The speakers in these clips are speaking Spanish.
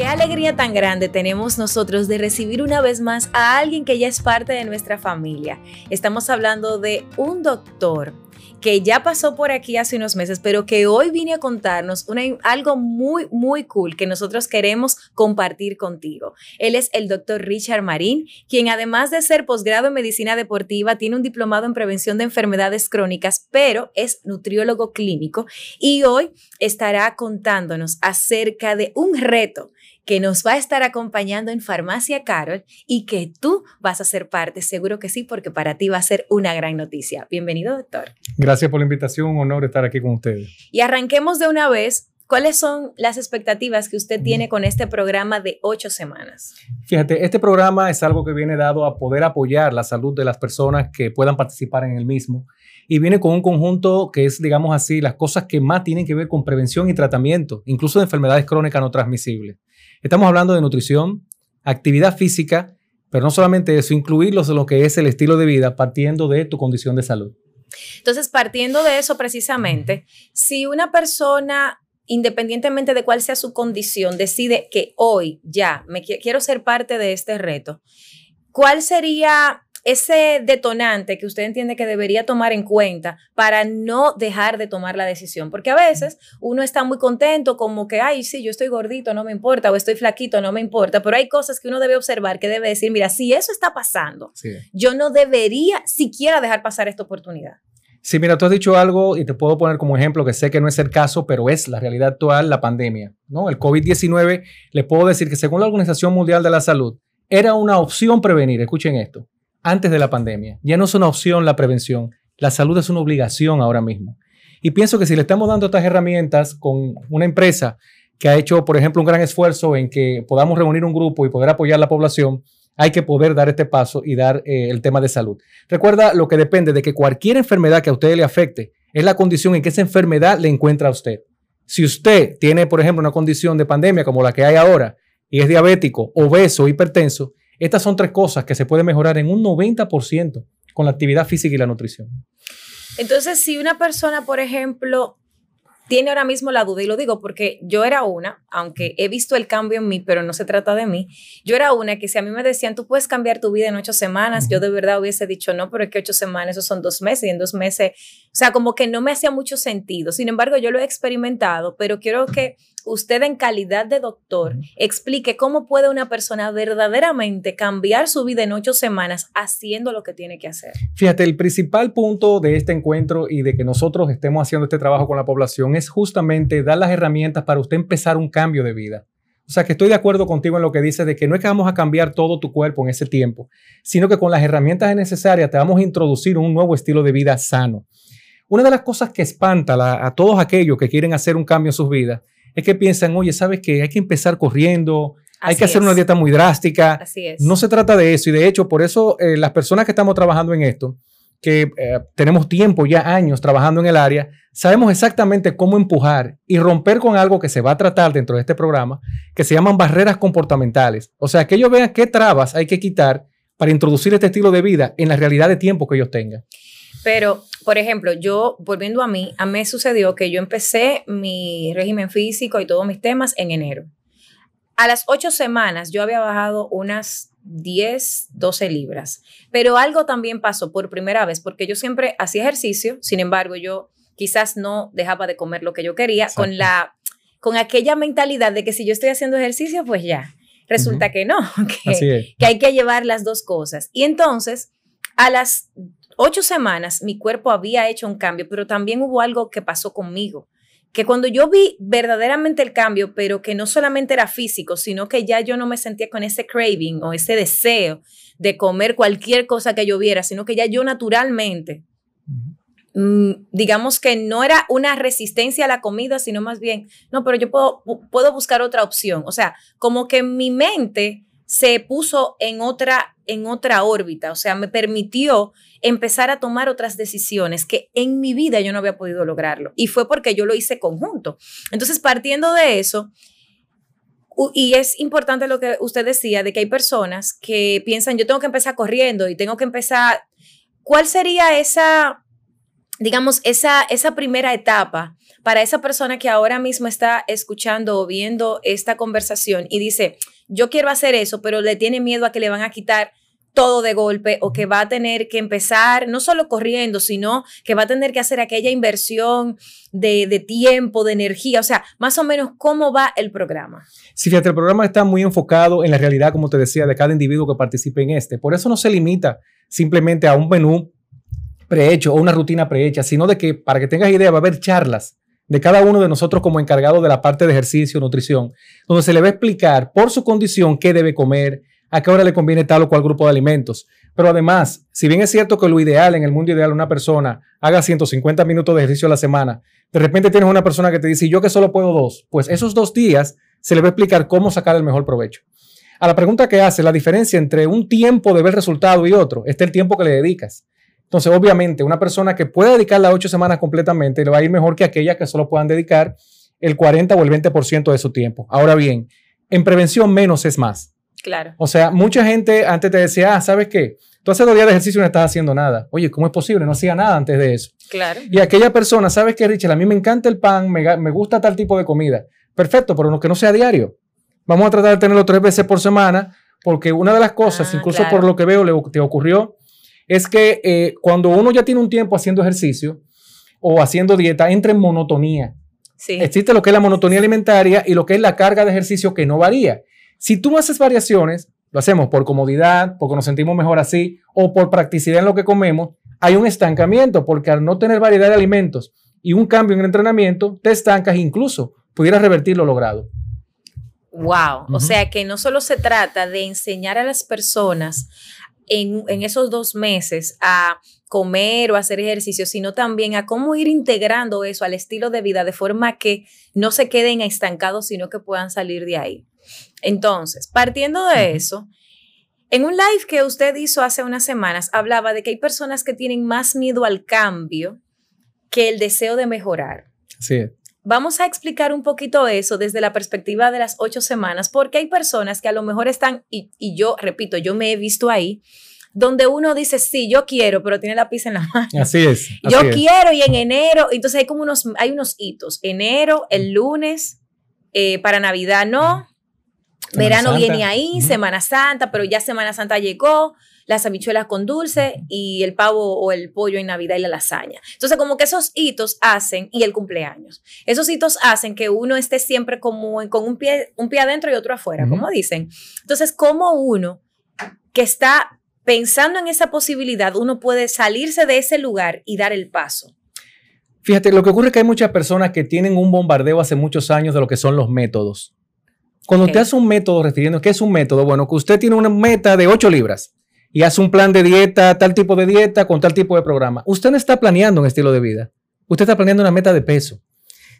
Qué alegría tan grande tenemos nosotros de recibir una vez más a alguien que ya es parte de nuestra familia. Estamos hablando de un doctor que ya pasó por aquí hace unos meses, pero que hoy viene a contarnos algo muy, muy cool que nosotros queremos compartir contigo. Él es el doctor Richard Marín, quien además de ser posgrado en medicina deportiva, tiene un diplomado en prevención de enfermedades crónicas, pero es nutriólogo clínico y hoy estará contándonos acerca de un reto que nos va a estar acompañando en Farmacia Carol y que tú vas a ser parte, seguro que sí, porque para ti va a ser una gran noticia. Bienvenido, doctor. Gracias por la invitación, un honor estar aquí con ustedes. Y arranquemos de una vez. ¿Cuáles son las expectativas que usted tiene con este programa de ocho semanas? Fíjate, este programa es algo que viene dado a poder apoyar la salud de las personas que puedan participar en el mismo y viene con un conjunto que es, digamos así, las cosas que más tienen que ver con prevención y tratamiento, incluso de enfermedades crónicas no transmisibles. Estamos hablando de nutrición, actividad física, pero no solamente eso, incluirlos en lo que es el estilo de vida partiendo de tu condición de salud. Entonces, partiendo de eso precisamente, si una persona independientemente de cuál sea su condición, decide que hoy ya me quiero ser parte de este reto, ¿cuál sería ese detonante que usted entiende que debería tomar en cuenta para no dejar de tomar la decisión. Porque a veces uno está muy contento como que, ay, sí, yo estoy gordito, no me importa, o estoy flaquito, no me importa, pero hay cosas que uno debe observar, que debe decir, mira, si eso está pasando, yo no debería siquiera dejar pasar esta oportunidad. Sí, mira, tú has dicho algo y te puedo poner como ejemplo que sé que no es el caso, pero es la realidad actual, la pandemia, ¿no? El COVID-19, le puedo decir que según la Organización Mundial de la Salud, era una opción prevenir, escuchen esto, antes de la pandemia. Ya no es una opción la prevención. La salud es una obligación ahora mismo. Y pienso que si le estamos dando estas herramientas con una empresa que ha hecho, por ejemplo, un gran esfuerzo en que podamos reunir un grupo y poder apoyar a la población, hay que poder dar este paso y dar eh, el tema de salud. Recuerda lo que depende de que cualquier enfermedad que a usted le afecte es la condición en que esa enfermedad le encuentra a usted. Si usted tiene, por ejemplo, una condición de pandemia como la que hay ahora y es diabético, obeso, hipertenso, estas son tres cosas que se pueden mejorar en un 90% con la actividad física y la nutrición. Entonces, si una persona, por ejemplo, tiene ahora mismo la duda, y lo digo porque yo era una, aunque he visto el cambio en mí, pero no se trata de mí, yo era una que si a mí me decían, tú puedes cambiar tu vida en ocho semanas, yo de verdad hubiese dicho, no, pero es que ocho semanas, eso son dos meses, y en dos meses, o sea, como que no me hacía mucho sentido. Sin embargo, yo lo he experimentado, pero quiero que usted en calidad de doctor explique cómo puede una persona verdaderamente cambiar su vida en ocho semanas haciendo lo que tiene que hacer. Fíjate, el principal punto de este encuentro y de que nosotros estemos haciendo este trabajo con la población es justamente dar las herramientas para usted empezar un cambio de vida. O sea, que estoy de acuerdo contigo en lo que dices de que no es que vamos a cambiar todo tu cuerpo en ese tiempo, sino que con las herramientas necesarias te vamos a introducir un nuevo estilo de vida sano. Una de las cosas que espanta a todos aquellos que quieren hacer un cambio en sus vidas es que piensan, oye, ¿sabes qué? Hay que empezar corriendo, hay que hacer una dieta muy drástica. Así es. No se trata de eso. Y de hecho, por eso eh, las personas que estamos trabajando en esto, que eh, tenemos tiempo, ya años trabajando en el área, sabemos exactamente cómo empujar y romper con algo que se va a tratar dentro de este programa, que se llaman barreras comportamentales. O sea, que ellos vean qué trabas hay que quitar para introducir este estilo de vida en la realidad de tiempo que ellos tengan. Pero, por ejemplo, yo, volviendo a mí, a mí sucedió que yo empecé mi régimen físico y todos mis temas en enero. A las ocho semanas yo había bajado unas 10, 12 libras. Pero algo también pasó por primera vez, porque yo siempre hacía ejercicio, sin embargo, yo quizás no dejaba de comer lo que yo quería con la con aquella mentalidad de que si yo estoy haciendo ejercicio, pues ya. Resulta que no, que, que hay que llevar las dos cosas. Y entonces, a las ocho semanas mi cuerpo había hecho un cambio, pero también hubo algo que pasó conmigo. Que cuando yo vi verdaderamente el cambio, pero que no solamente era físico, sino que ya yo no me sentía con ese craving o ese deseo de comer cualquier cosa que yo viera, sino que ya yo naturalmente, mm, digamos que no era una resistencia a la comida, sino más bien, no, pero yo puedo, puedo buscar otra opción. O sea, como que mi mente se puso en otra, en otra órbita, o sea, me permitió empezar a tomar otras decisiones que en mi vida yo no había podido lograrlo. Y fue porque yo lo hice conjunto. Entonces, partiendo de eso, y es importante lo que usted decía, de que hay personas que piensan, yo tengo que empezar corriendo y tengo que empezar, ¿cuál sería esa digamos, esa, esa primera etapa para esa persona que ahora mismo está escuchando o viendo esta conversación y dice, yo quiero hacer eso, pero le tiene miedo a que le van a quitar todo de golpe o que va a tener que empezar no solo corriendo, sino que va a tener que hacer aquella inversión de, tiempo, de energía, o sea, más o menos cómo va el programa. Sí, fíjate, el programa está muy enfocado en la realidad, como te decía, de cada individuo que participe en este. Por eso no se limita simplemente a un menú prehecho o una rutina prehecha, sino de que, para que tengas idea, va a haber charlas de cada uno de nosotros como encargado de la parte de ejercicio, nutrición, donde se le va a explicar por su condición qué debe comer, a qué hora le conviene tal o cual grupo de alimentos. Pero además, si bien es cierto que lo ideal, en el mundo ideal, una persona haga 150 minutos de ejercicio a la semana, de repente tienes una persona que te dice, yo que solo puedo dos, pues esos dos días se le va a explicar cómo sacar el mejor provecho. A la pregunta que hace, la diferencia entre un tiempo de ver resultado y otro, es el tiempo que le dedicas. Entonces, obviamente, una persona que puede dedicar las ocho semanas completamente le va a ir mejor que aquella que solo puedan dedicar el 40 o el 20% de su tiempo. Ahora bien, en prevención menos es más. Claro. O sea, mucha gente antes te decía, ah, ¿sabes qué? Tú hace dos días de ejercicio y no estás haciendo nada. Oye, ¿cómo es posible? No hacía nada antes de eso. Claro. Y aquella persona, ¿sabes qué, Richard? A mí me encanta el pan, me, me gusta tal tipo de comida. Perfecto, pero que no sea diario. Vamos a tratar de tenerlo tres veces por semana, porque una de las cosas, ah, incluso por lo que veo, le, te ocurrió, es que eh, cuando uno ya tiene un tiempo haciendo ejercicio o haciendo dieta, entra en monotonía. Sí. Existe lo que es la monotonía alimentaria y lo que es la carga de ejercicio que no varía. Si tú haces variaciones, lo hacemos por comodidad, porque nos sentimos mejor así, o por practicidad en lo que comemos, hay un estancamiento, porque al no tener variedad de alimentos y un cambio en el entrenamiento, te estancas incluso pudieras revertir lo logrado. Wow, o sea que no solo se trata de enseñar a las personas en, en, esos dos meses a comer o hacer ejercicio, sino también a cómo ir integrando eso al estilo de vida de forma que no se queden estancados, sino que puedan salir de ahí. Entonces, partiendo de eso, en un live que usted hizo hace unas semanas, hablaba de que hay personas que tienen más miedo al cambio que el deseo de mejorar. Sí. Vamos a explicar un poquito eso desde la perspectiva de las ocho semanas, porque hay personas que a lo mejor están, y, yo repito, yo me he visto ahí, donde uno dice, sí, yo quiero, pero tiene la pizza en la mano. Así es. yo quiero y en enero, entonces hay como unos, hay unos hitos. Enero, el lunes, eh, para Navidad no, Verano viene ahí, Semana Santa, pero ya Semana Santa llegó, las habichuelas con dulce y el pavo o el pollo en Navidad y la lasaña. Entonces, como que esos hitos hacen, y el cumpleaños, esos hitos hacen que uno esté siempre como con un pie, un pie adentro y otro afuera, como dicen. Entonces, como uno que está pensando en esa posibilidad, uno puede salirse de ese lugar y dar el paso. Fíjate, lo que ocurre es que hay muchas personas que tienen un bombardeo hace muchos años de lo que son los métodos. Cuando usted hace un método, refiriendo, ¿qué es un método? Bueno, que usted tiene una meta de 8 libras y hace un plan de dieta, tal tipo de dieta, con tal tipo de programa. Usted no está planeando un estilo de vida. Usted está planeando una meta de peso.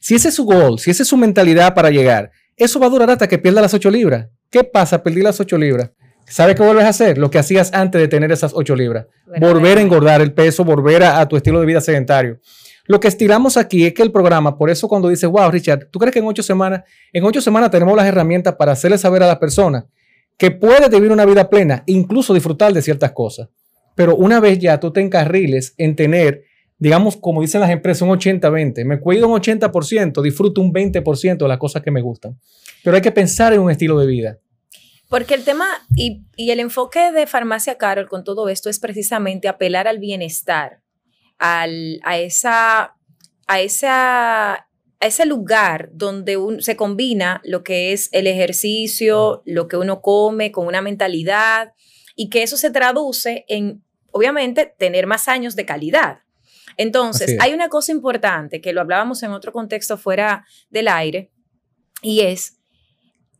Si ese es su goal, si esa es su mentalidad para llegar, eso va a durar hasta que pierda las 8 libras. ¿Qué pasa? Perdí las 8 libras. ¿Sabe qué vuelves a hacer? Lo que hacías antes de tener esas 8 libras. volver a engordar el peso, volver a tu estilo de vida sedentario. Lo que estiramos aquí es que el programa, por eso cuando dice, wow, Richard, ¿tú crees que en ocho semanas, en ocho semanas tenemos las herramientas para hacerle saber a las personas que puedes vivir una vida plena, incluso disfrutar de ciertas cosas? Pero una vez ya tú te encarriles en tener, digamos, como dicen las empresas, un 80-20, me cuido un 80%, disfruto un 20% de las cosas que me gustan. Pero hay que pensar en un estilo de vida. Porque el tema y, el enfoque de Farmacia Carol con todo esto es precisamente apelar al bienestar a, esa, a, esa, a ese lugar donde se combina lo que es el ejercicio, lo que uno come con una mentalidad y que eso se traduce en, obviamente, tener más años de calidad. Entonces, hay una cosa importante que lo hablábamos en otro contexto fuera del aire y es,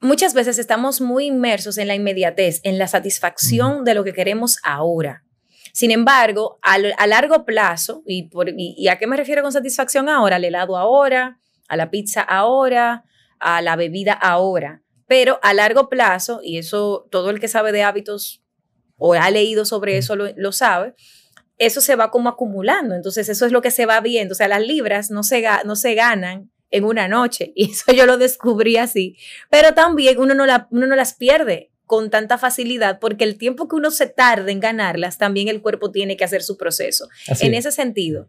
muchas veces estamos muy inmersos en la inmediatez, en la satisfacción de lo que queremos ahora. Sin embargo, a, largo plazo, y, a qué me refiero con satisfacción ahora? Al helado ahora, a la pizza ahora, a la bebida ahora. Pero a largo plazo, y eso todo el que sabe de hábitos o ha leído sobre eso lo, sabe, eso se va como acumulando. Entonces, eso es lo que se va viendo. O sea, las libras no se, no se ganan en una noche. Y eso yo lo descubrí así. Pero también uno no, la, uno no las pierde con tanta facilidad, porque el tiempo que uno se tarde en ganarlas, también el cuerpo tiene que hacer su proceso. en ese sentido,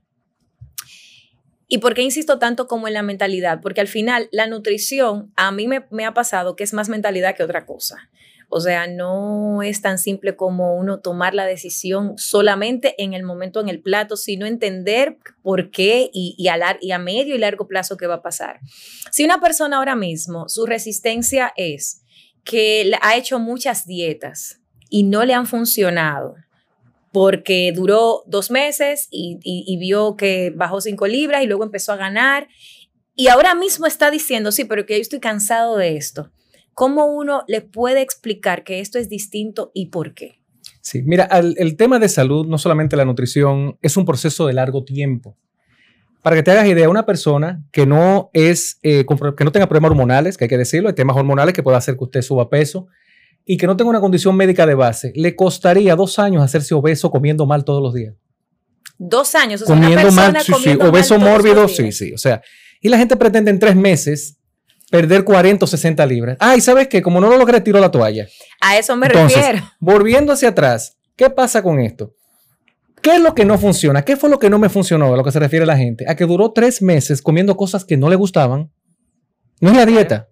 ¿Y por qué insisto tanto como en la mentalidad? Porque al final la nutrición a mí me, me ha pasado que es más mentalidad que otra cosa. O sea, no es tan simple como uno tomar la decisión solamente en el momento en el plato, sino entender por qué y, a, y a medio y largo plazo qué va a pasar. Si una persona ahora mismo, su resistencia es que ha hecho muchas dietas y no le han funcionado, porque duró dos meses y, vio que bajó cinco libras y luego empezó a ganar. Y ahora mismo está diciendo, sí, pero que yo estoy cansado de esto. ¿Cómo uno le puede explicar que esto es distinto y por qué? Sí, mira, el, tema de salud, no solamente la nutrición, es un proceso de largo tiempo. Para que te hagas idea, una persona que no es, eh, que no tenga problemas hormonales, que hay que decirlo, hay temas hormonales que puede hacer que usted suba peso, y que no tenga una condición médica de base, le costaría dos años hacerse obeso comiendo mal todos los días. Dos años, o sea, comiendo una mal, sí, sí, obeso mórbido, sí, sí, o sea, y la gente pretende en tres meses perder 40 o 60 libras. Ah, y sabes qué, como no lo logré, tiro la toalla. A eso me refiero. Volviendo hacia atrás, ¿qué pasa con esto? ¿Qué es lo que no funciona? ¿Qué fue lo que no me funcionó a lo que se refiere la gente? A que duró tres meses comiendo cosas que no le gustaban. No es la dieta.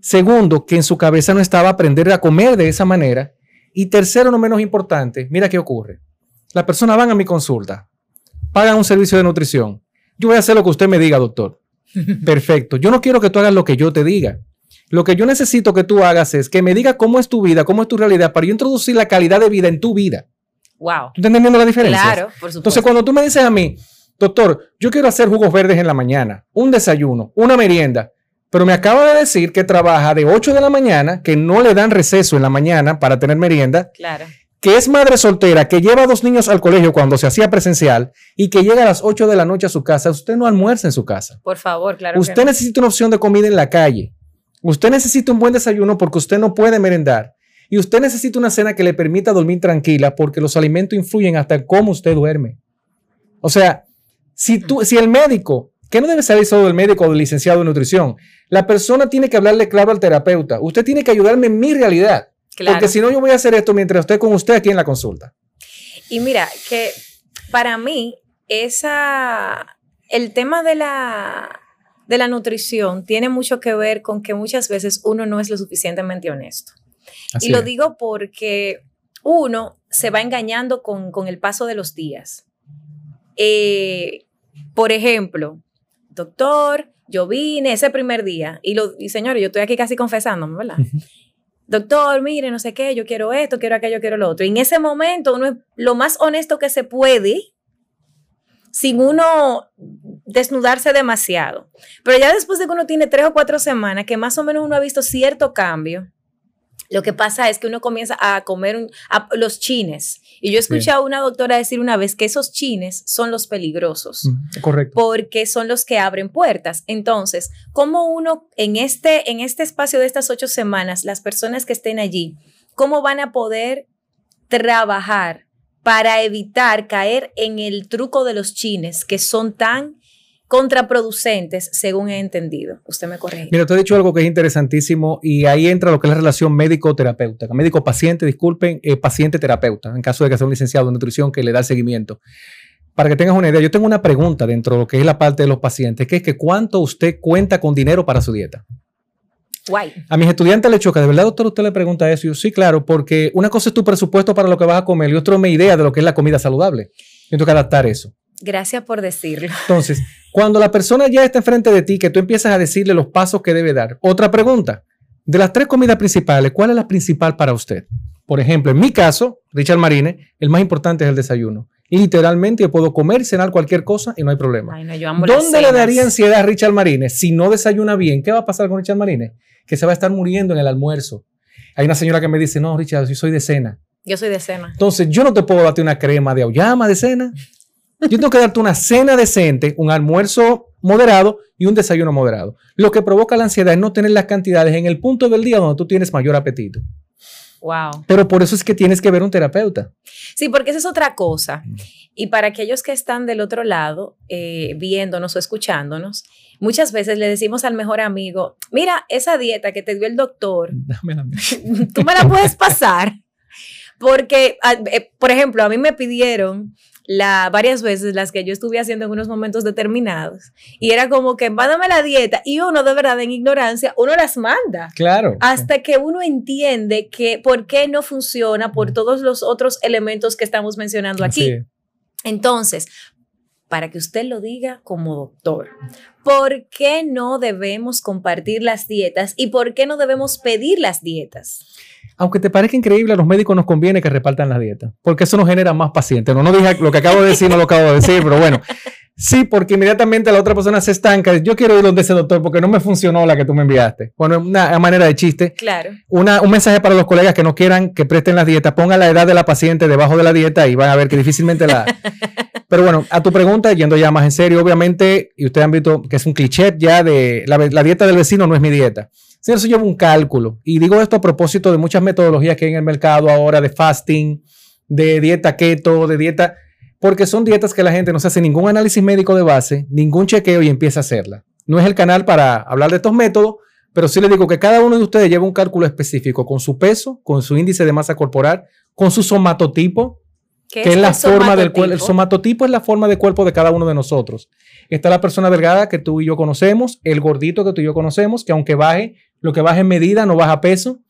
Segundo, que en su cabeza no estaba aprender a comer de esa manera. Y tercero, no menos importante, mira qué ocurre. Las personas van a mi consulta, pagan un servicio de nutrición. Yo voy a hacer lo que usted me diga, doctor. Perfecto. Yo no quiero que tú hagas lo que yo te diga. Lo que yo necesito que tú hagas es que me digas cómo es tu vida, cómo es tu realidad, para yo introducir la calidad de vida en tu vida. Wow. ¿Tú estás entendiendo la diferencia? Claro, por supuesto. Entonces, cuando tú me dices a mí, doctor, yo quiero hacer jugos verdes en la mañana, un desayuno, una merienda, pero me acaba de decir que trabaja de 8 de la mañana, que no le dan receso en la mañana para tener merienda. Claro que es madre soltera, que lleva a dos niños al colegio cuando se hacía presencial y que llega a las 8 de la noche a su casa, usted no almuerza en su casa. Por favor, claro. Usted necesita una opción de comida en la calle. Usted necesita un buen desayuno porque usted no puede merendar. Y usted necesita una cena que le permita dormir tranquila porque los alimentos influyen hasta en cómo usted duerme. O sea, si, tú, si el médico, que no debe salir solo del médico o del licenciado de nutrición, la persona tiene que hablarle claro al terapeuta. Usted tiene que ayudarme en mi realidad. Porque si no, yo voy a hacer esto mientras esté con usted aquí en la consulta. Y mira, que para mí, esa, el tema de la, de la nutrición tiene mucho que ver con que muchas veces uno no es lo suficientemente honesto. Y lo digo porque uno se va engañando con, el paso de los días. Eh, por ejemplo, doctor, yo vine ese primer día y, lo, y señores, yo estoy aquí casi confesándome, ¿verdad? doctor, mire, no sé qué, yo quiero esto, quiero aquello, quiero lo otro. Y en ese momento uno es lo más honesto que se puede sin uno desnudarse demasiado. Pero ya después de que uno tiene tres o cuatro semanas, que más o menos uno ha visto cierto cambio, lo que pasa es que uno comienza a comer los chines. Y yo escuché a una doctora decir una vez que esos chines son los peligrosos. Mm, correcto. Porque son los que abren puertas. Entonces, ¿cómo uno en este, en este espacio de estas ocho semanas, las personas que estén allí, cómo van a poder trabajar para evitar caer en el truco de los chines que son tan contraproducentes, según he entendido. Usted me corrige. Mira, te he dicho algo que es interesantísimo y ahí entra lo que es la relación médico-terapeuta. Médico-paciente, disculpen, eh, paciente-terapeuta, en caso de que sea un licenciado en nutrición que le da seguimiento. Para que tengas una idea, yo tengo una pregunta dentro de lo que es la parte de los pacientes, que es que cuánto usted cuenta con dinero para su dieta. Guay. A mis estudiantes le choca, ¿de verdad, doctor, usted le pregunta eso? yo, sí, claro, porque una cosa es tu presupuesto para lo que vas a comer y otra es mi idea de lo que es la comida saludable. Yo tengo que adaptar eso. Gracias por decirlo. Entonces, cuando la persona ya está enfrente de ti, que tú empiezas a decirle los pasos que debe dar. Otra pregunta. De las tres comidas principales, ¿cuál es la principal para usted? Por ejemplo, en mi caso, Richard Marine, el más importante es el desayuno. Y literalmente yo puedo comer y cenar cualquier cosa y no hay problema. ¿Dónde le daría ansiedad a Richard Marine si no desayuna bien? ¿Qué va a pasar con Richard Marine? Que se va a estar muriendo en el almuerzo. Hay una señora que me dice, no, Richard, yo soy de cena. Yo soy de cena. Entonces, yo no te puedo darte una crema de auyama de cena. Yo tengo que darte una cena decente, un almuerzo moderado y un desayuno moderado. Lo que provoca la ansiedad es no tener las cantidades en el punto del día donde tú tienes mayor apetito. Wow. Pero por eso es que tienes que ver un terapeuta. Sí, porque esa es otra cosa. Y para aquellos que están del otro lado, eh, viéndonos o escuchándonos, muchas veces le decimos al mejor amigo, mira, esa dieta que te dio el doctor, tú me la puedes pasar. Porque, eh, por ejemplo, a mí me pidieron la, varias veces las que yo estuve haciendo en unos momentos determinados. Y era como que, mándame la dieta. Y uno, de verdad, en ignorancia, uno las manda. Claro. Hasta que uno entiende que por qué no funciona por todos los otros elementos que estamos mencionando aquí. Entonces, para que usted lo diga como doctor. ¿Por qué no debemos compartir las dietas y por qué no debemos pedir las dietas? Aunque te parezca increíble, a los médicos nos conviene que repartan la dieta, porque eso nos genera más pacientes. No, no dije lo que acabo de decir, no lo acabo de decir, pero bueno, sí, porque inmediatamente la otra persona se estanca. Yo quiero ir donde ese doctor porque no me funcionó la que tú me enviaste. Bueno, una manera de chiste. Claro. Una, un mensaje para los colegas que no quieran que presten las dietas, pongan la edad de la paciente debajo de la dieta y van a ver que difícilmente la. Pero bueno, a tu pregunta, yendo ya más en serio, obviamente, y ustedes han visto que es un cliché ya de la, la dieta del vecino no es mi dieta. Sí, eso lleva un cálculo. Y digo esto a propósito de muchas metodologías que hay en el mercado ahora de fasting, de dieta keto, de dieta, porque son dietas que la gente no se hace ningún análisis médico de base, ningún chequeo y empieza a hacerla. No es el canal para hablar de estos métodos, pero sí les digo que cada uno de ustedes lleva un cálculo específico con su peso, con su índice de masa corporal, con su somatotipo, que es, la forma del cuerpo. El somatotipo es la forma de cuerpo de cada uno de nosotros. Está la persona delgada que tú y yo conocemos, el gordito que tú y yo conocemos, que aunque baje lo que baja en medida no baja peso.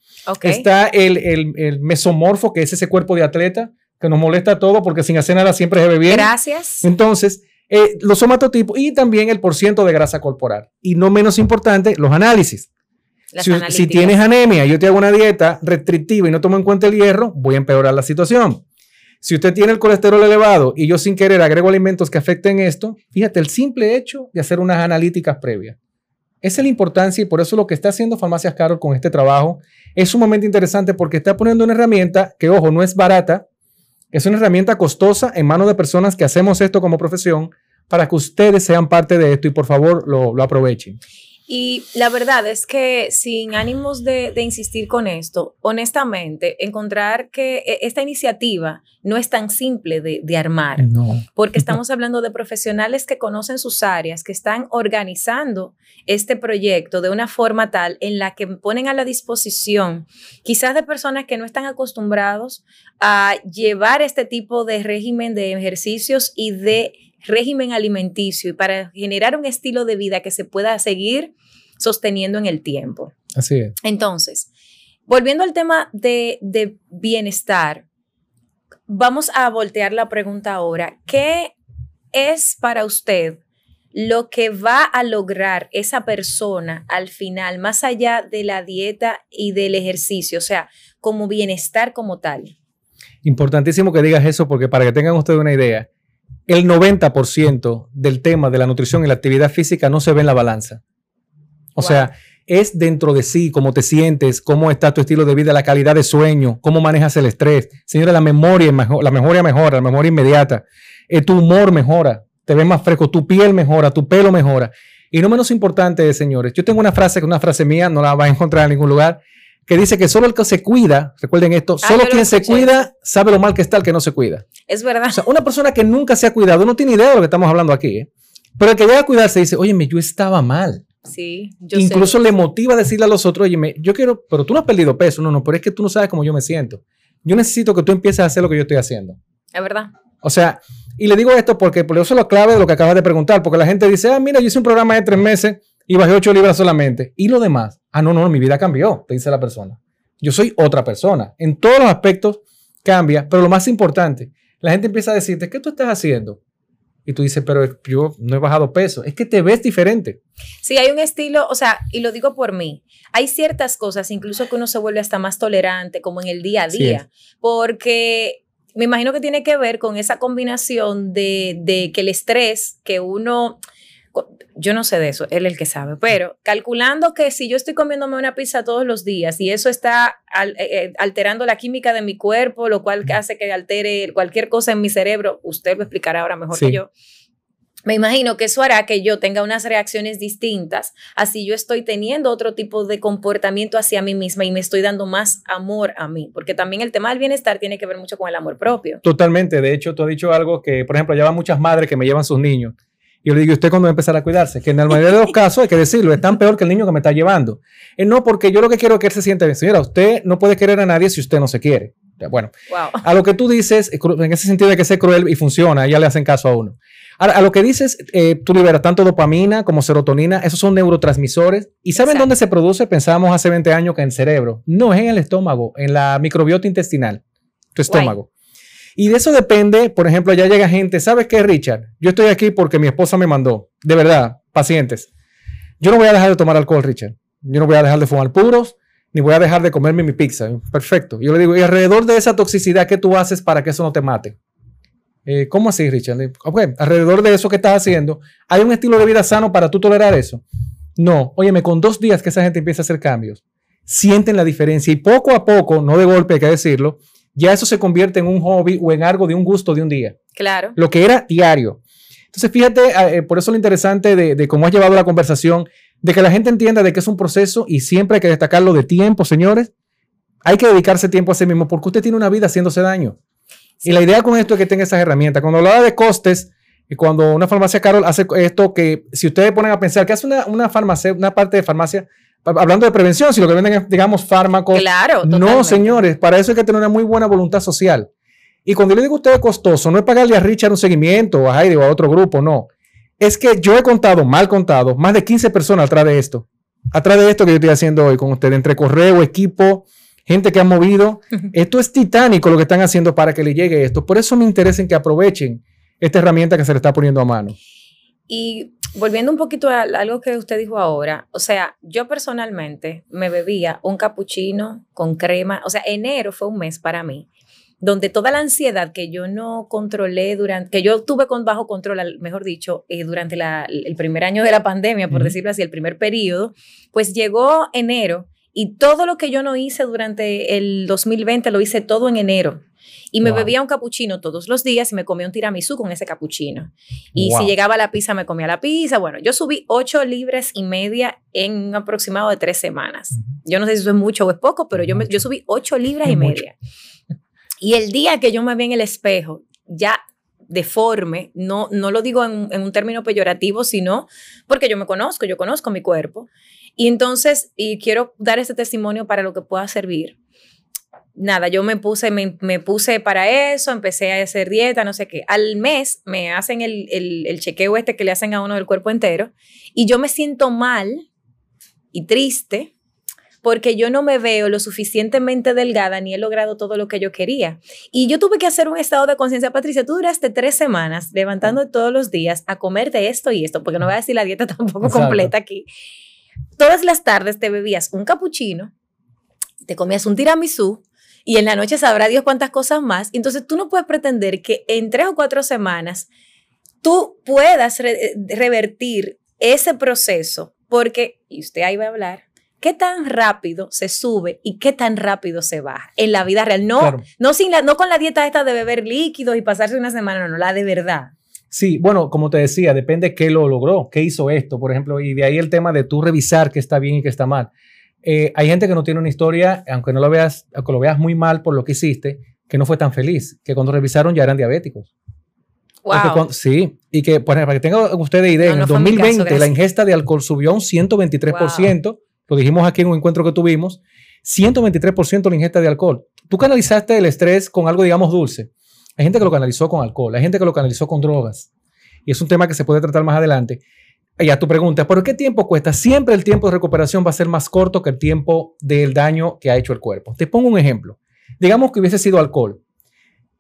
Está el, mesomorfo, que es ese cuerpo de atleta que nos molesta todo porque sin hacer nada siempre se ve bien. Gracias. Entonces, eh, los somatotipos y también el porciento de grasa corporal. Y no menos importante, los análisis. Si, si, tienes anemia, yo te hago una dieta restrictiva y no tomo en cuenta el hierro, voy a empeorar la situación. Si usted tiene el colesterol elevado y yo sin querer agrego alimentos que afecten esto, fíjate, el simple hecho de hacer unas analíticas previas. Esa es la importancia y por eso lo que está haciendo Farmacias Carol con este trabajo es sumamente interesante porque está poniendo una herramienta que, ojo, no es barata, es una herramienta costosa en manos de personas que hacemos esto como profesión para que ustedes sean parte de esto y por favor lo, lo aprovechen. Y la verdad es que sin ánimos de, insistir con esto, honestamente, encontrar que e, esta iniciativa no es tan simple de, armar, porque estamos hablando de profesionales que conocen sus áreas, que están organizando este proyecto de una forma tal en la que ponen a la disposición quizás de personas que no están acostumbrados a llevar este tipo de régimen de ejercicios y de régimen alimenticio y para generar un estilo de vida que se pueda seguir sosteniendo en el tiempo. Así es. Entonces, volviendo al tema de, bienestar, vamos a voltear la pregunta ahora. ¿Qué es para usted lo que va a lograr esa persona al final, más allá de la dieta y del ejercicio, o sea, como bienestar como tal? Importantísimo que digas eso porque para que tengan ustedes una idea, el 90% del tema de la nutrición y la actividad física no se ve en la balanza. O sea, es dentro de sí, cómo te sientes, cómo está tu estilo de vida, la calidad de sueño, cómo manejas el estrés. Señora, la memoria, la memoria mejora, la memoria inmediata. Eh, tu humor mejora, te ves más fresco, tu piel mejora, tu pelo mejora. Y no menos importante, señores, yo tengo una frase, que una frase mía, no la vas a encontrar en ningún lugar, que dice que solo el que se cuida, recuerden esto, ah, solo quien se cuida sabe lo mal que está el que no se cuida. Es verdad. O sea, una persona que nunca se ha cuidado no tiene idea de lo que estamos hablando aquí, ¿eh? pero el que llega a cuidarse dice, oye, yo estaba mal. Sí, yo Incluso le motiva a decirle a los otros, oye, yo quiero, pero tú no has perdido peso, no, no, pero es que tú no sabes cómo yo me siento. Yo necesito que tú empieces a hacer lo que yo estoy haciendo. Es verdad. O sea, y le digo esto porque por eso es lo clave de lo que acabas de preguntar, porque la gente dice, ah, mira, yo hice un programa de tres meses y bajé ocho libras solamente. ¿Y lo demás? Ah, no, no, mi vida cambió, te dice la persona. Yo soy otra persona. En todos los aspectos cambia, pero lo más importante, la gente empieza a decirte, ¿qué tú estás haciendo? Y tú dices, pero yo no he bajado peso. Es que te ves diferente. Sí, hay un estilo, o sea, y lo digo por mí, hay ciertas cosas, incluso que uno se vuelve hasta más tolerante, como en el día a día, porque me imagino que tiene que ver con esa combinación de, de que el estrés que uno yo no sé de eso, él es el que sabe, pero calculando que si yo estoy comiéndome una pizza todos los días y eso está eh, eh, alterando la química de mi cuerpo, lo cual hace que altere cualquier cosa en mi cerebro, usted lo explicará ahora mejor que yo. Me imagino que eso hará que yo tenga unas reacciones distintas, así yo estoy teniendo otro tipo de comportamiento hacia mí misma y me estoy dando más amor a mí, porque también el tema del bienestar tiene que ver mucho con el amor propio. Totalmente, de hecho, tú has dicho algo que, por ejemplo, lleva muchas madres que me llevan sus niños yo le digo, ¿usted cuándo va a empezar a cuidarse? Que en la mayoría de los casos, hay que decirlo, es tan peor que el niño que me está llevando. Eh, no, porque yo lo que quiero es que él se sienta bien. Señora, usted no puede querer a nadie si usted no se quiere. Bueno, a lo que tú dices, en ese sentido de que ser cruel y funciona, ya le hacen caso a uno. Ahora, a lo que dices, eh, tú liberas tanto dopamina como serotonina, esos son neurotransmisores. ¿Y saben dónde se produce? Pensábamos hace 20 años que en el cerebro. No, es en el estómago, en la microbiota intestinal, tu estómago. Y de eso depende, por ejemplo, ya llega gente, ¿sabes qué, Richard? Yo estoy aquí porque mi esposa me mandó. De verdad, pacientes. Yo no voy a dejar de tomar alcohol, Richard. Yo no voy a dejar de fumar puros, ni voy a dejar de comerme mi pizza. Perfecto. Yo le digo, y alrededor de esa toxicidad, ¿qué tú haces para que eso no te mate? Eh, ¿Cómo así, Richard? Ok, alrededor de eso que estás haciendo, ¿hay un estilo de vida sano para tú tolerar eso? No. Óyeme, con dos días que esa gente empieza a hacer cambios, sienten la diferencia y poco a poco, no de golpe hay que decirlo, ya eso se convierte en un hobby o en algo de un gusto de un día. Claro. Lo que era diario. Entonces, fíjate, eh, por eso lo interesante de, cómo has llevado la conversación, de que la gente entienda de que es un proceso y siempre hay que destacarlo de tiempo, señores. Hay que dedicarse tiempo a sí mismo porque usted tiene una vida haciéndose daño. Y la idea con esto es que tenga esas herramientas. Cuando hablaba de costes, y cuando una farmacia Carol hace esto, que si ustedes ponen a pensar que hace una, una farmacia, una parte de farmacia, hablando de prevención, si lo que venden es, digamos, fármacos. Claro. No, señores, para eso hay que tener una muy buena voluntad social. Y cuando yo le digo a ustedes costoso, no es pagarle a Richard un seguimiento, o a Heidi o a otro grupo, no. Es que yo he contado, mal contado, más de 15 personas atrás de esto. Atrás de esto que yo estoy haciendo hoy con ustedes, entre correo, equipo, gente que ha movido. Esto es titánico lo que están haciendo para que le llegue esto. Por eso me interesa en que aprovechen esta herramienta que se le está poniendo a mano. Y volviendo un poquito a algo que usted dijo ahora, o sea, yo personalmente me bebía un capuchino con crema, o sea, enero fue un mes para mí donde toda la ansiedad que yo no controlé durante, que yo tuve con bajo control, mejor dicho, eh, durante el primer año de la pandemia, por decirlo así, el primer periodo, pues llegó enero y todo lo que yo no hice durante el 2020 lo hice todo en enero. Y me bebía un capuchino todos los días y me comía un tiramisú con ese capuchino. Y si llegaba la pizza, me comía la pizza. Bueno, yo subí ocho libras y media en un aproximado de tres semanas. Yo no sé si eso es mucho o es poco, pero yo, yo subí ocho libras y media. Y el día que yo me vi en el espejo, ya deforme, no, no lo digo en, en, un término peyorativo, sino porque yo me conozco, yo conozco mi cuerpo. Y entonces, y quiero dar este testimonio para lo que pueda servir nada, yo me puse, me, puse para eso, empecé a hacer dieta, no sé qué. Al mes me hacen el, el, chequeo este que le hacen a uno del cuerpo entero y yo me siento mal y triste porque yo no me veo lo suficientemente delgada ni he logrado todo lo que yo quería. Y yo tuve que hacer un estado de conciencia. Patricia, tú duraste tres semanas levantando todos los días a comerte esto y esto, porque no voy a decir la dieta tampoco completa aquí. Todas las tardes te bebías un capuchino, te comías un tiramisú, y en la noche sabrá Dios cuántas cosas más. Entonces tú no puedes pretender que en tres o cuatro semanas tú puedas revertir ese proceso, porque, y usted ahí va a hablar, qué tan rápido se sube y qué tan rápido se baja en la vida real. No, no, sin la, no con la dieta esta de beber líquidos y pasarse una semana, no, no, la de verdad. Sí, bueno, como te decía, depende qué lo logró, qué hizo esto, por ejemplo, y de ahí el tema de tú revisar qué está bien y qué está mal. Eh, hay gente que no tiene una historia, aunque no lo veas, aunque lo veas muy mal por lo que hiciste, que no fue tan feliz, que cuando revisaron ya eran diabéticos. Wow. sí, y que, por ejemplo, para que tengan ustedes idea, en el 2020 la ingesta de alcohol subió un 123%, lo dijimos aquí en un encuentro que tuvimos, 123% la ingesta de alcohol. Tú canalizaste el estrés con algo, digamos, dulce. Hay gente que lo canalizó con alcohol, hay gente que lo canalizó con drogas. Y es un tema que se puede tratar más adelante. Y a tu pregunta, ¿por qué tiempo cuesta? Siempre el tiempo de recuperación va a ser más corto que el tiempo del daño que ha hecho el cuerpo. Te pongo un ejemplo. Digamos que hubiese sido alcohol.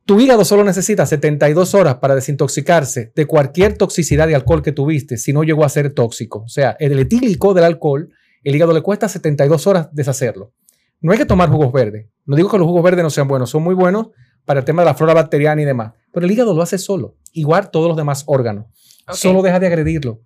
Tu hígado solo necesita 72 horas para desintoxicarse de cualquier toxicidad de alcohol que tuviste si no llegó a ser tóxico. O sea, el etílico del alcohol, el hígado le cuesta 72 horas deshacerlo. No hay que tomar jugos verdes. No digo que los jugos verdes no sean buenos, son muy buenos para el tema de la flora bacteriana y demás. Pero el hígado lo hace solo, igual todos los demás órganos. Solo deja de agredirlo.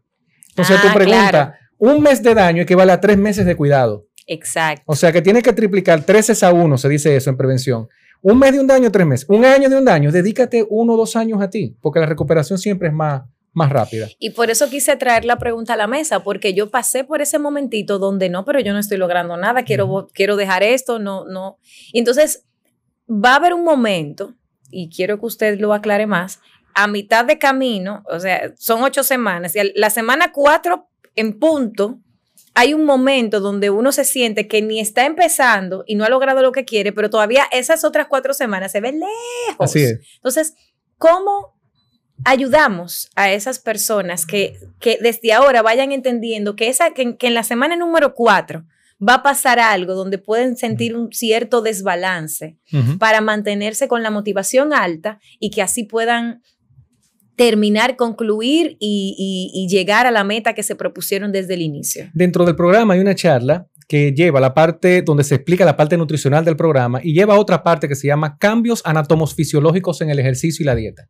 Entonces tu ah, pregunta, un mes de daño equivale a tres meses de cuidado. Exacto. O sea que tiene que triplicar, tres a uno, se dice eso en prevención. Un mes de un daño, tres meses. Un año de un daño, dedícate uno o dos años a ti, porque la recuperación siempre es más, más rápida. Y por eso quise traer la pregunta a la mesa, porque yo pasé por ese momentito donde no, pero yo no estoy logrando nada, quiero, quiero dejar esto, no, no. Entonces va a haber un momento, y quiero que usted lo aclare más, a mitad de camino, o sea, son ocho semanas, y la semana cuatro en punto, hay un momento donde uno se siente que ni está empezando y no ha logrado lo que quiere, pero todavía esas otras cuatro semanas se ven lejos. Así es. Entonces, ¿cómo ayudamos a esas personas que, que desde ahora vayan entendiendo que, esa, que, que en la semana número cuatro va a pasar algo donde pueden sentir un cierto desbalance para mantenerse con la motivación alta y que así puedan terminar, concluir y, y- y llegar a la meta que se propusieron desde el inicio. Dentro del programa hay una charla que lleva la parte donde se explica la parte nutricional del programa y lleva otra parte que se llama cambios anatomos fisiológicos en el ejercicio y la dieta.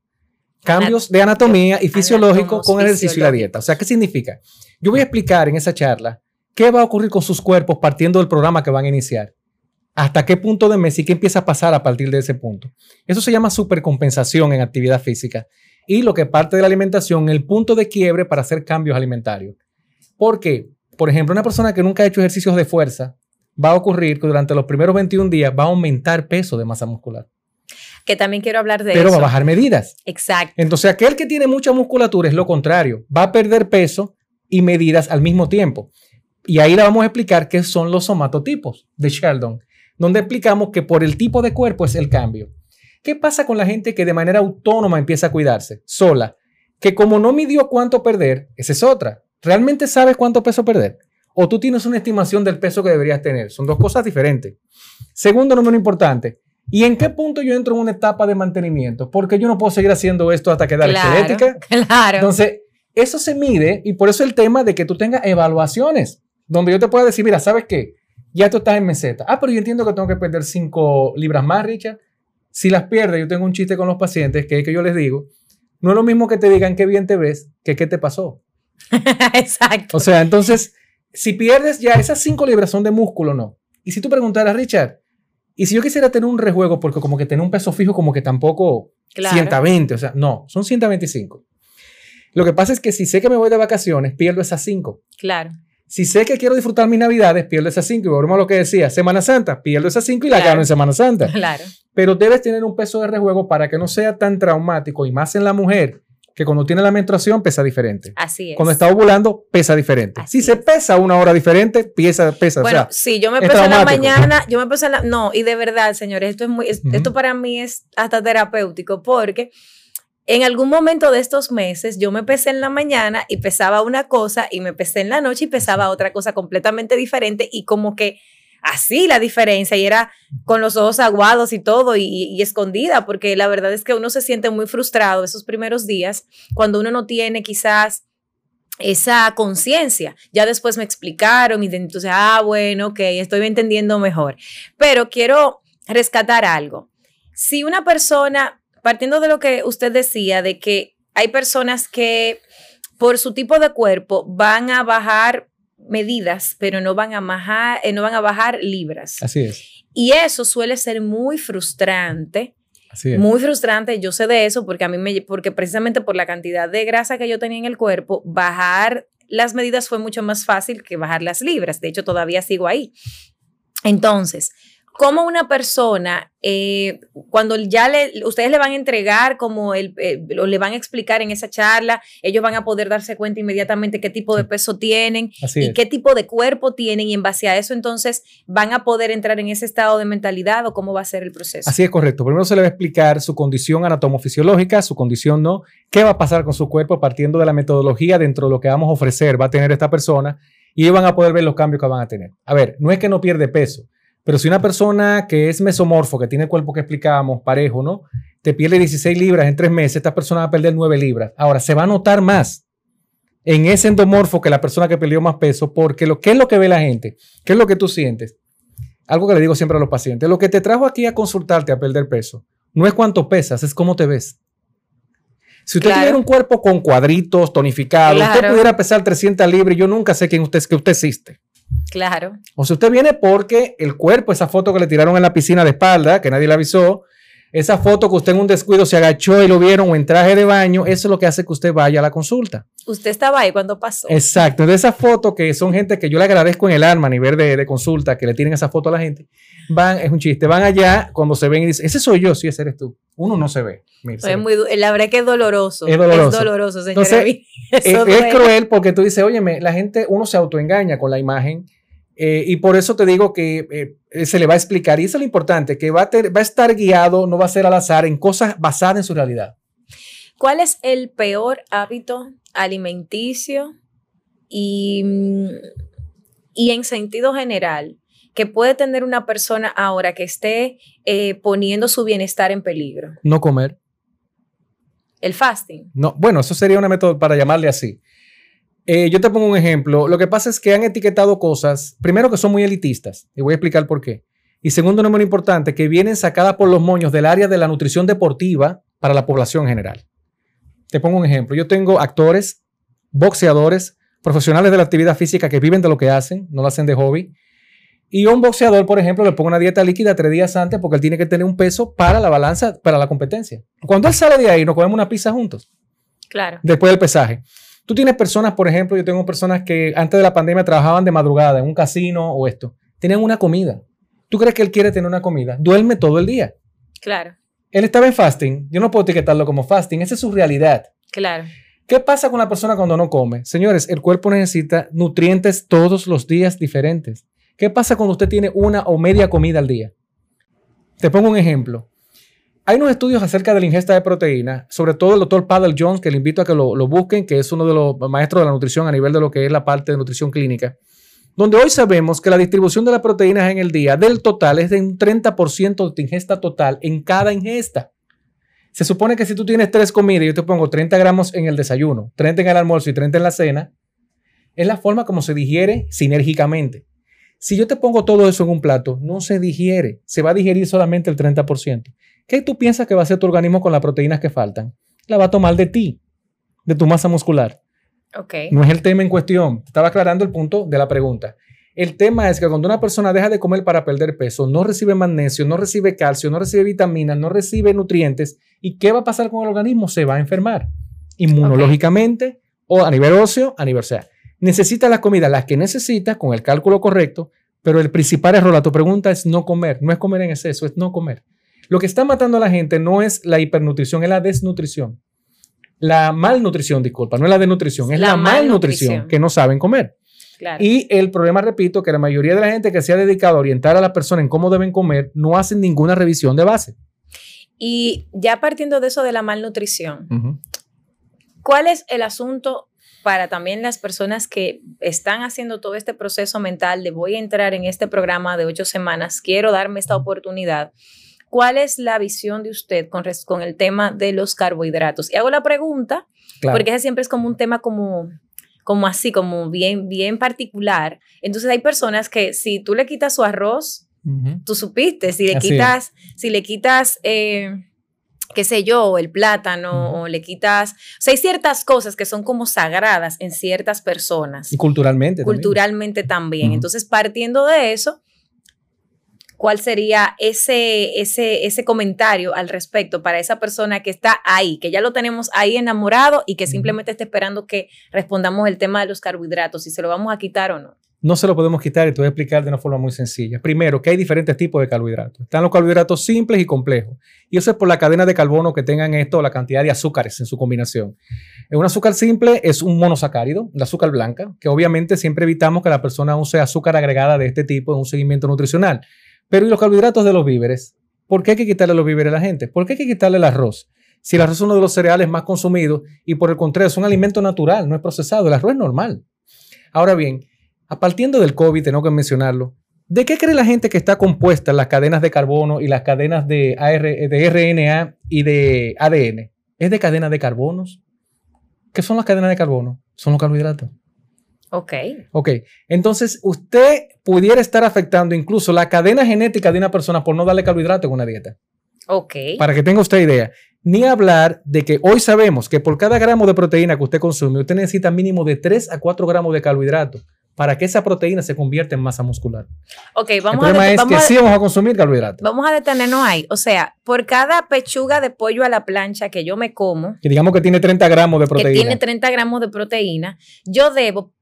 Cambios de anatomía y fisiológico con el ejercicio y la dieta. O sea, ¿qué significa? Yo voy a explicar en esa charla qué va a ocurrir con sus cuerpos partiendo del programa que van a iniciar. Hasta qué punto de mes y qué empieza a pasar a partir de ese punto. Eso se llama supercompensación en actividad física. Y lo que parte de la alimentación, el punto de quiebre para hacer cambios alimentarios. Porque, por ejemplo, una persona que nunca ha hecho ejercicios de fuerza, va a ocurrir que durante los primeros 21 días va a aumentar peso de masa muscular, Que también quiero hablar de pero eso. va a bajar medidas. Exacto. Entonces, aquel que tiene mucha musculatura es lo contrario, va a perder peso y medidas al mismo tiempo. Y ahí le vamos a explicar qué son los somatotipos de Sheldon, donde explicamos que por el tipo de cuerpo es el cambio. ¿Qué pasa con la gente que de manera autónoma empieza a cuidarse, sola? Que como no midió cuánto perder, esa es otra. ¿Realmente sabes cuánto peso perder? O tú tienes una estimación del peso que deberías tener. Son dos cosas diferentes. Segundo número importante. ¿Y en qué punto yo entro en una etapa de mantenimiento? Porque yo no puedo seguir haciendo esto hasta quedar Claro, esquelética. Claro. Entonces, eso se mide y por eso el tema de que tú tengas evaluaciones, donde yo te pueda decir, mira, ¿sabes qué? Ya tú estás en meseta. Ah, pero yo entiendo que tengo que perder 5 libras más, Richard. Si las pierdes, yo tengo un chiste con los pacientes que es que yo les digo, no es lo mismo que te digan qué bien te ves que qué te pasó. Exacto. O sea, entonces, si pierdes ya esas 5 libras son de músculo, no. Y si tú preguntaras, Richard, y si yo quisiera tener un rejuego, porque como que tener un peso fijo, como que tampoco Claro. 120, o sea, no, son 125. Lo que pasa es que si sé que me voy de vacaciones, pierdo esas 5. Claro. Si sé que quiero disfrutar mis navidades, pierdo esas 5. Y volvemos a lo que decía, Semana Santa, pierdo esas 5 y la Claro. gano en Semana Santa. Claro. Pero debes tener un peso de rejuego para que no sea tan traumático y más en la mujer, que cuando tiene la menstruación pesa diferente. Así es. Cuando está ovulando, pesa diferente. Así si se es. pesa una hora diferente, pesa, pesa. Bueno, o sea, sí, yo me es peso en la mañana, yo me peso en la... No, y de verdad, señores, esto es muy... Esto para mí es hasta terapéutico porque en algún momento de estos meses yo me pesé en la mañana y pesaba una cosa y me pesé en la noche y pesaba otra cosa completamente diferente y como que así la diferencia y era con los ojos aguados y todo y, y escondida porque la verdad es que uno se siente muy frustrado esos primeros días cuando uno no tiene quizás esa conciencia. Ya después me explicaron y entonces, ah, bueno, ok, estoy entendiendo mejor. Pero quiero rescatar algo. Si una persona, partiendo de lo que usted decía, de que hay personas que por su tipo de cuerpo van a bajar medidas, pero no van a bajar, eh, no van a bajar libras. así es. Y eso suele ser muy frustrante Así es. muy frustrante, yo sé de eso porque a mí me, porque precisamente por la cantidad de grasa que yo tenía en el cuerpo, bajar las medidas fue mucho más fácil que bajar las libras. De hecho, todavía sigo ahí. Entonces, ¿cómo una persona, eh, cuando ya le, ustedes le van a entregar como el, eh, o le van a explicar en esa charla, ellos van a poder darse cuenta inmediatamente qué tipo de peso tienen Así y es. qué tipo de cuerpo tienen y en base a eso entonces van a poder entrar en ese estado de mentalidad o cómo va a ser el proceso. Así es correcto. Primero se le va a explicar su condición anatomofisiológica, su condición no, qué va a pasar con su cuerpo partiendo de la metodología dentro de lo que vamos a ofrecer, va a tener esta persona y van a poder ver los cambios que van a tener. A ver, no es que no pierde peso, pero si una persona que es mesomorfo, que tiene el cuerpo que explicábamos, parejo, ¿no? Te pierde 16 libras en tres meses, esta persona va a perder 9 libras. Ahora, se va a notar más en ese endomorfo que la persona que perdió más peso, porque lo, ¿qué es lo que ve la gente? ¿Qué es lo que tú sientes? Algo que le digo siempre a los pacientes, lo que te trajo aquí a consultarte a perder peso, no es cuánto pesas, es cómo te ves. Si usted Claro. tuviera un cuerpo con cuadritos, tonificado, usted Claro. pudiera pesar 300 libras, yo nunca sé quién usted es, que usted existe. Claro. O sea, usted viene porque el cuerpo, esa foto que le tiraron en la piscina de espalda, que nadie le avisó, Esa foto que usted en un descuido se agachó y lo vieron o en traje de baño, eso es lo que hace que usted vaya a la consulta. Usted estaba ahí cuando pasó. Exacto. De esas fotos que son gente que yo le agradezco en el alma a nivel de, de consulta, que le tienen esa foto a la gente, van, es un chiste, van allá cuando se ven y dicen, ese soy yo, sí, ese eres tú. Uno no se ve. Mira, es muy, la verdad que es doloroso. Es doloroso. Es doloroso, Entonces, es, es cruel porque tú dices, óyeme, la gente, uno se autoengaña con la imagen eh, y por eso te digo que eh, se le va a explicar, y eso es lo importante, que va a, va a estar guiado, no va a ser al azar, en cosas basadas en su realidad. ¿Cuál es el peor hábito alimenticio y, y en sentido general que puede tener una persona ahora que esté eh, poniendo su bienestar en peligro? No comer. El fasting. No, bueno, eso sería una método para llamarle así. Eh, yo te pongo un ejemplo. Lo que pasa es que han etiquetado cosas, primero que son muy elitistas, y voy a explicar por qué. Y segundo, no muy importante, que vienen sacadas por los moños del área de la nutrición deportiva para la población general. Te pongo un ejemplo. Yo tengo actores, boxeadores, profesionales de la actividad física que viven de lo que hacen, no lo hacen de hobby. Y un boxeador, por ejemplo, le pongo una dieta líquida tres días antes porque él tiene que tener un peso para la balanza, para la competencia. Cuando él sale de ahí, nos comemos una pizza juntos. Claro. Después del pesaje. Tú tienes personas, por ejemplo, yo tengo personas que antes de la pandemia trabajaban de madrugada en un casino o esto. Tenían una comida. ¿Tú crees que él quiere tener una comida? Duerme todo el día. Claro. Él estaba en fasting. Yo no puedo etiquetarlo como fasting. Esa es su realidad. Claro. ¿Qué pasa con la persona cuando no come? Señores, el cuerpo necesita nutrientes todos los días diferentes. ¿Qué pasa cuando usted tiene una o media comida al día? Te pongo un ejemplo. Hay unos estudios acerca de la ingesta de proteína, sobre todo el doctor Paddle Jones, que le invito a que lo, busquen, que es uno de los maestros de la nutrición a nivel de lo que es la parte de nutrición clínica, donde hoy sabemos que la distribución de las proteínas en el día del total es de un 30% de ingesta total en cada ingesta. Se supone que si tú tienes tres comidas yo te pongo 30 gramos en el desayuno, 30 en el almuerzo y 30 en la cena, es la forma como se digiere sinérgicamente. Si yo te pongo todo eso en un plato, no se digiere, se va a digerir solamente el 30%. ¿Qué tú piensas que va a hacer tu organismo con las proteínas que faltan? La va a tomar de ti, de tu masa muscular. Okay. No es el tema en cuestión. Estaba aclarando el punto de la pregunta. El tema es que cuando una persona deja de comer para perder peso, no recibe magnesio, no recibe calcio, no recibe vitaminas, no recibe nutrientes, ¿y qué va a pasar con el organismo? Se va a enfermar inmunológicamente o a nivel óseo, a nivel sea. Necesita las comidas, las que necesita con el cálculo correcto, pero el principal error a tu pregunta es no comer, no es comer en exceso, es no comer. Lo que está matando a la gente no es la hipernutrición, es la desnutrición. La malnutrición, disculpa, no es la desnutrición, es la, malnutrición, que no saben comer. Y el problema, repito, que la mayoría de la gente que se ha dedicado a orientar a la persona en cómo deben comer no hacen ninguna revisión de base. Y ya partiendo de eso de la malnutrición, ¿cuál es el asunto para también las personas que están haciendo todo este proceso mental de voy a entrar en este programa de ocho semanas, quiero darme esta oportunidad? ¿Cuál es la visión de usted con, con el tema de los carbohidratos? Y hago la pregunta, porque ese siempre es como un tema como, como así, como bien, bien particular. Entonces hay personas que si tú le quitas su arroz, tú supiste, si le quitas, si le quitas, eh, qué sé yo, el plátano, o le quitas, o sea, hay ciertas cosas que son como sagradas en ciertas personas. Y culturalmente. Culturalmente también. Entonces, partiendo de eso, ¿Cuál sería ese, ese, ese comentario al respecto para esa persona que está ahí, que ya lo tenemos ahí enamorado y que simplemente está esperando que respondamos el tema de los carbohidratos, si se lo vamos a quitar o no? No se lo podemos quitar y te voy a explicar de una forma muy sencilla. Primero, que hay diferentes tipos de carbohidratos. Están los carbohidratos simples y complejos. Y eso es por la cadena de carbono que tengan esto, la cantidad de azúcares en su combinación. Un azúcar simple es un monosacárido, la azúcar blanca, que obviamente siempre evitamos que la persona use azúcar agregada de este tipo en un seguimiento nutricional. Pero ¿y los carbohidratos de los víveres? ¿Por qué hay que quitarle los víveres a la gente? ¿Por qué hay que quitarle el arroz? Si el arroz es uno de los cereales más consumidos y por el contrario es un alimento natural, no es procesado, el arroz es normal. Ahora bien, a partir del COVID, tengo que mencionarlo, ¿de qué cree la gente que está compuesta las cadenas de carbono y las cadenas de, AR, de RNA y de ADN? ¿Es de cadenas de carbonos? ¿Qué son las cadenas de carbono? Son los carbohidratos. Ok. Ok. Entonces, usted pudiera estar afectando incluso la cadena genética de una persona por no darle carbohidratos en una dieta. Ok. Para que tenga usted idea. Ni hablar de que hoy sabemos que por cada gramo de proteína que usted consume, usted necesita mínimo de 3 a 4 gramos de carbohidratos para que esa proteína se convierta en masa muscular. Ok, El vamos a, problema es vamos que a- sí vamos a consumir carbohidratos. vamos a detenernos ahí. O sea, por cada pechuga de pollo a la plancha que yo me como, Que digamos que tiene 30 gramos de que proteína. tiene 30 gramos de proteína, yo debo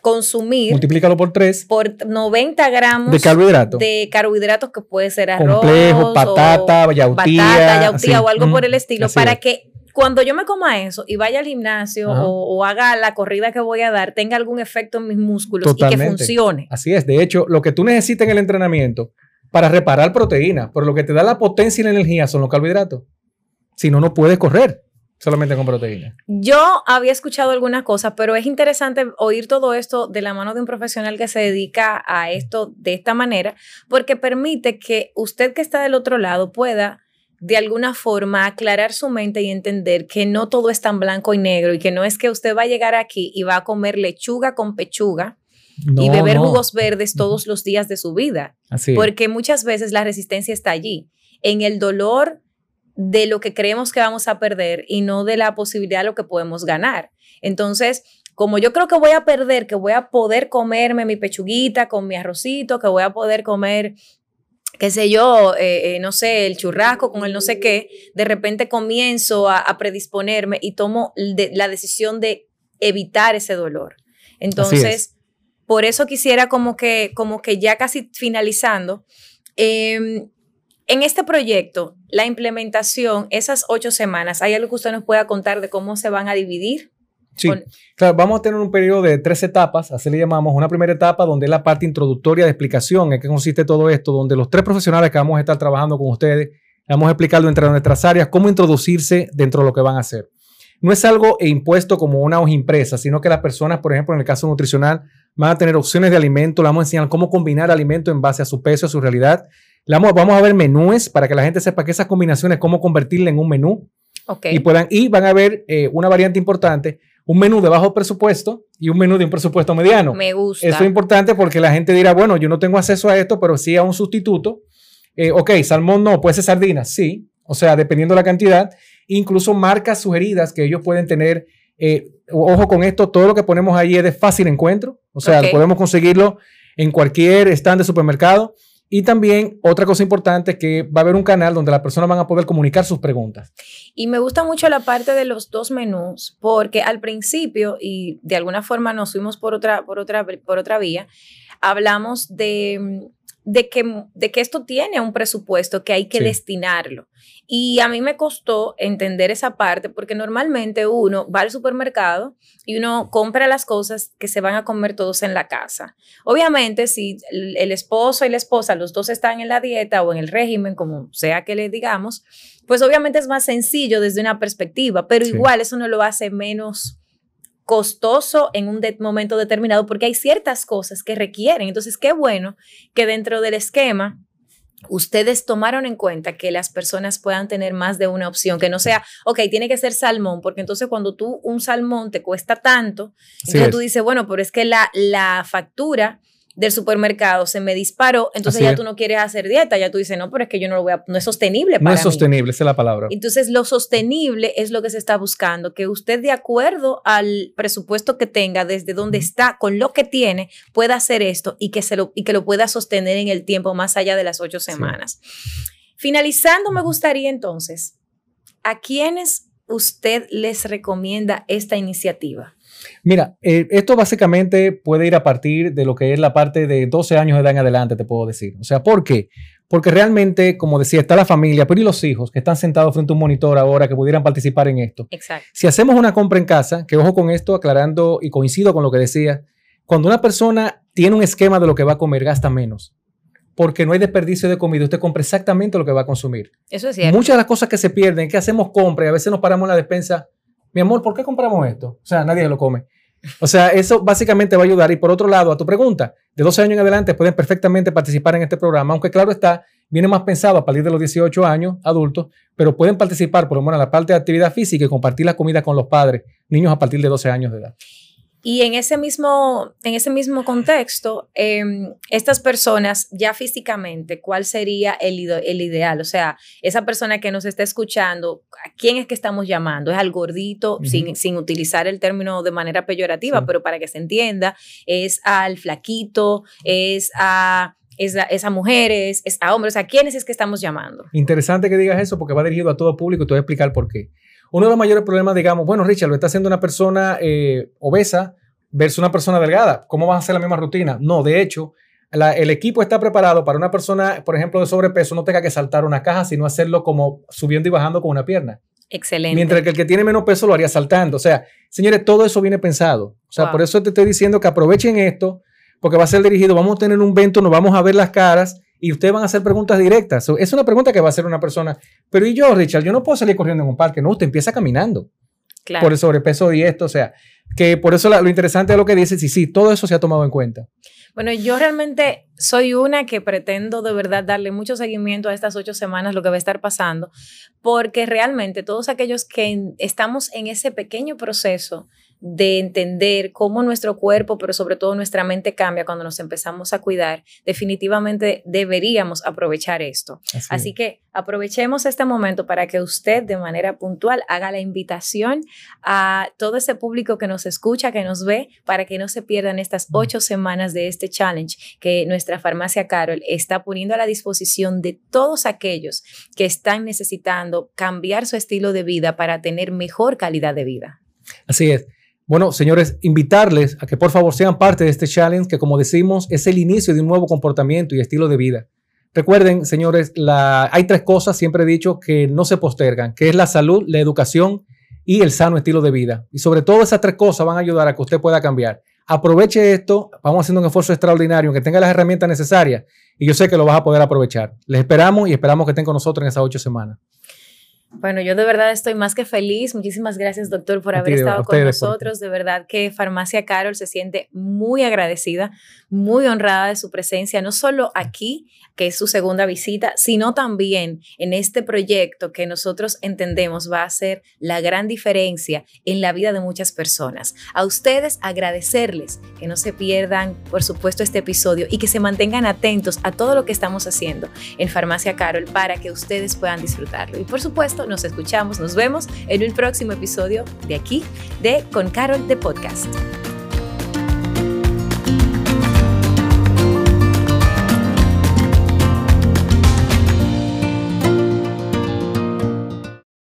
consumir Multiplícalo por 3 por 90 gramos de carbohidratos. de carbohidratos que puede ser arroz, Complejo, o patata, yautía. batata, yautía así. o algo Mm, por el estilo, para es. que cuando yo me coma eso y vaya al gimnasio o, o haga la corrida que voy a dar, tenga algún efecto en mis músculos y que funcione. Así es. De hecho, lo que tú necesitas en el entrenamiento para reparar proteína, pero lo que te da la potencia y la energía son los carbohidratos. Si no, no puedes correr solamente con proteína. Yo había escuchado algunas cosas, pero es interesante oír todo esto de la mano de un profesional que se dedica a esto de esta manera, porque permite que usted que está del otro lado pueda de alguna forma aclarar su mente y entender que no todo es tan blanco y negro y que no es que usted va a llegar aquí y va a comer lechuga con pechuga y beber no. jugos verdes todos los días de su vida, Así porque muchas veces la resistencia está allí, en el dolor de lo que creemos que vamos a perder y no de la posibilidad de lo que podemos ganar. Entonces, como yo creo que voy a perder, que voy a poder comerme mi pechuguita con mi arrocito, que voy a poder comer qué sé yo, eh, eh, no sé, el churrasco con el no sé qué, de repente comienzo a, a predisponerme y tomo de- la decisión de evitar ese dolor. Entonces, por eso quisiera como que, como que ya casi finalizando, eh, en este proyecto, la implementación, esas ocho semanas, ¿hay algo que usted nos pueda contar de cómo se van a dividir? Sí. Con- Claro, vamos a tener un periodo de tres etapas, así le llamamos. Una primera etapa donde es la parte introductoria de explicación, en qué consiste todo esto, donde los tres profesionales que vamos a estar trabajando con ustedes, vamos a explicarlo entre nuestras áreas, cómo introducirse dentro de lo que van a hacer. No es algo impuesto como una hoja impresa, sino que las personas, por ejemplo, en el caso nutricional, van a tener opciones de alimento, le vamos a enseñar cómo combinar alimento en base a su peso, a su realidad. Vamos, a ver menúes para que la gente sepa que esas combinaciones, cómo convertirla en un menú Ok. y puedan y van a ver eh, una variante importante, un menú de bajo presupuesto y un menú de un presupuesto mediano. Me gusta. Eso es importante porque la gente dirá, bueno, yo no tengo acceso a esto, pero sí a un sustituto. Eh, ok, salmón no, puede ser sardina, sí. O sea, dependiendo de la cantidad. Incluso marcas sugeridas que ellos pueden tener. eh, ojo con esto, todo lo que ponemos ahí es de fácil encuentro. O sea, Ok. podemos conseguirlo en cualquier stand de supermercado. Y también otra cosa importante que va a haber un canal donde las personas van a poder comunicar sus preguntas. Y me gusta mucho la parte de los dos menús, porque al principio, y de alguna forma nos fuimos por otra, por otra, por otra vía, hablamos de, de, que, de que esto tiene un presupuesto que hay que Sí. destinarlo. Y a mí me costó entender esa parte, porque normalmente uno va al supermercado y uno compra las cosas que se van a comer todos en la casa. Obviamente, si el el esposo y la esposa, los dos están en la dieta o en el régimen, como sea que le digamos, pues obviamente es más sencillo desde una perspectiva, pero Sí. igual eso no lo hace menos costoso en un de- momento determinado porque hay ciertas cosas que requieren. Entonces, qué bueno que dentro del esquema ustedes tomaron en cuenta que las personas puedan tener más de una opción, que no sea, ok, tiene que ser salmón, porque entonces cuando tú un salmón te cuesta tanto, entonces es. tú dices, bueno, pero es que la, la factura del supermercado se me disparó, entonces Así ya es. tú no quieres hacer dieta, ya tú dices, no, pero es que yo no lo voy a, no es sostenible para No es mí". sostenible, esa es la palabra. Entonces, lo sostenible es lo que se está buscando, que usted de acuerdo al presupuesto que tenga, desde donde está, con lo que tiene, pueda hacer esto y que, se lo, y que lo pueda sostener en el tiempo más allá de las ocho semanas. Finalizando, me gustaría entonces, ¿a quiénes usted les recomienda esta iniciativa? Mira, eh, esto básicamente puede ir a partir de lo que es la parte de 12 años de edad en adelante, te puedo decir. O sea, ¿por qué? Porque realmente, como decía, está la familia, pero y los hijos que están sentados frente a un monitor ahora que pudieran participar en esto. Exacto. Si hacemos una compra en casa, que ojo con esto, aclarando y coincido con lo que decía, cuando una persona tiene un esquema de lo que va a comer, gasta menos. Porque no hay desperdicio de comida, usted compra exactamente lo que va a consumir. Eso es cierto. Muchas de las cosas que se pierden, que hacemos compra y a veces nos paramos en la despensa. Mi amor, ¿por qué compramos esto? O sea, nadie lo come. O sea, eso básicamente va a ayudar. Y por otro lado, a tu pregunta, de 12 años en adelante pueden perfectamente participar en este programa, aunque claro está, viene más pensado a partir de los 18 años adultos, pero pueden participar por lo menos en la parte de actividad física y compartir la comida con los padres, niños a partir de 12 años de edad. Y en ese mismo, en ese mismo contexto, em, estas personas ya físicamente, ¿cuál sería el, el, ideal? O sea, esa persona que nos está escuchando, ¿a quién es que estamos llamando? ¿Es al gordito, sin, sin, utilizar el término de manera peyorativa, pero para que se entienda? ¿Es al flaquito? ¿Es a es a, mujeres, es a hombres, a quiénes es que estamos llamando. Interesante que digas eso porque va dirigido a todo público y te voy a explicar por qué. Uno de los mayores problemas, digamos, bueno, Richard, lo está haciendo una persona eh, obesa versus una persona delgada. ¿Cómo vas a hacer la misma rutina? No, de hecho, el equipo está preparado para una persona, por ejemplo, de sobrepeso, no tenga que saltar una caja, sino hacerlo como subiendo y bajando con una pierna. Excelente. Mientras que el que tiene menos peso lo haría saltando. O sea, señores, todo eso viene pensado. O sea, por eso te estoy diciendo que aprovechen esto, porque va a ser dirigido, vamos a tener un evento, nos vamos a ver las caras y ustedes van a hacer preguntas directas. es una pregunta que va a hacer una persona. Pero ¿y yo, Richard? Yo no puedo salir corriendo en un parque. No, usted empieza caminando. Claro. Por el sobrepeso y esto, o sea, que por eso lo interesante de lo que dice, sí, sí, todo eso se ha tomado en cuenta. Bueno, yo realmente soy una que pretendo de verdad darle mucho seguimiento a estas ocho semanas, lo que va a estar pasando, porque realmente todos aquellos que estamos en ese pequeño proceso de entender cómo nuestro cuerpo, pero sobre todo nuestra mente cambia cuando nos empezamos a cuidar, definitivamente deberíamos aprovechar esto. Así, que aprovechemos este momento para que usted de manera puntual haga la invitación a todo ese público que nos escucha, que nos ve, para que no se pierdan estas ocho semanas de este challenge que nuestra farmacia Carol está poniendo a la disposición de todos aquellos que están necesitando cambiar su estilo de vida para tener mejor calidad de vida. Así es. Bueno, señores, invitarles a que por favor sean parte de este challenge que, como decimos, es el inicio de un nuevo comportamiento y estilo de vida. Recuerden, señores, hay tres cosas, siempre he dicho, que no se postergan, que es la salud, la educación y el sano estilo de vida. Y sobre todo esas tres cosas van a ayudar a que usted pueda cambiar. Aproveche esto, vamos haciendo un esfuerzo extraordinario, que tenga las herramientas necesarias y yo sé que lo vas a poder aprovechar. Les esperamos y esperamos que estén con nosotros en esas ocho semanas. Bueno, yo de verdad estoy más que feliz. Muchísimas gracias, doctor, por haber estado con nosotros. De verdad que Farmacia Carol se siente muy agradecida, muy honrada de su presencia, no solo aquí, que es su segunda visita, sino también en este proyecto que nosotros entendemos va a ser la gran diferencia en la vida de muchas personas. A ustedes agradecerles que no se pierdan, por supuesto, este episodio y que se mantengan atentos a todo lo que estamos haciendo en Farmacia Carol para que ustedes puedan disfrutarlo. Y por supuesto, nos escuchamos, nos vemos en un próximo episodio de aquí, de Con Carol de Podcast.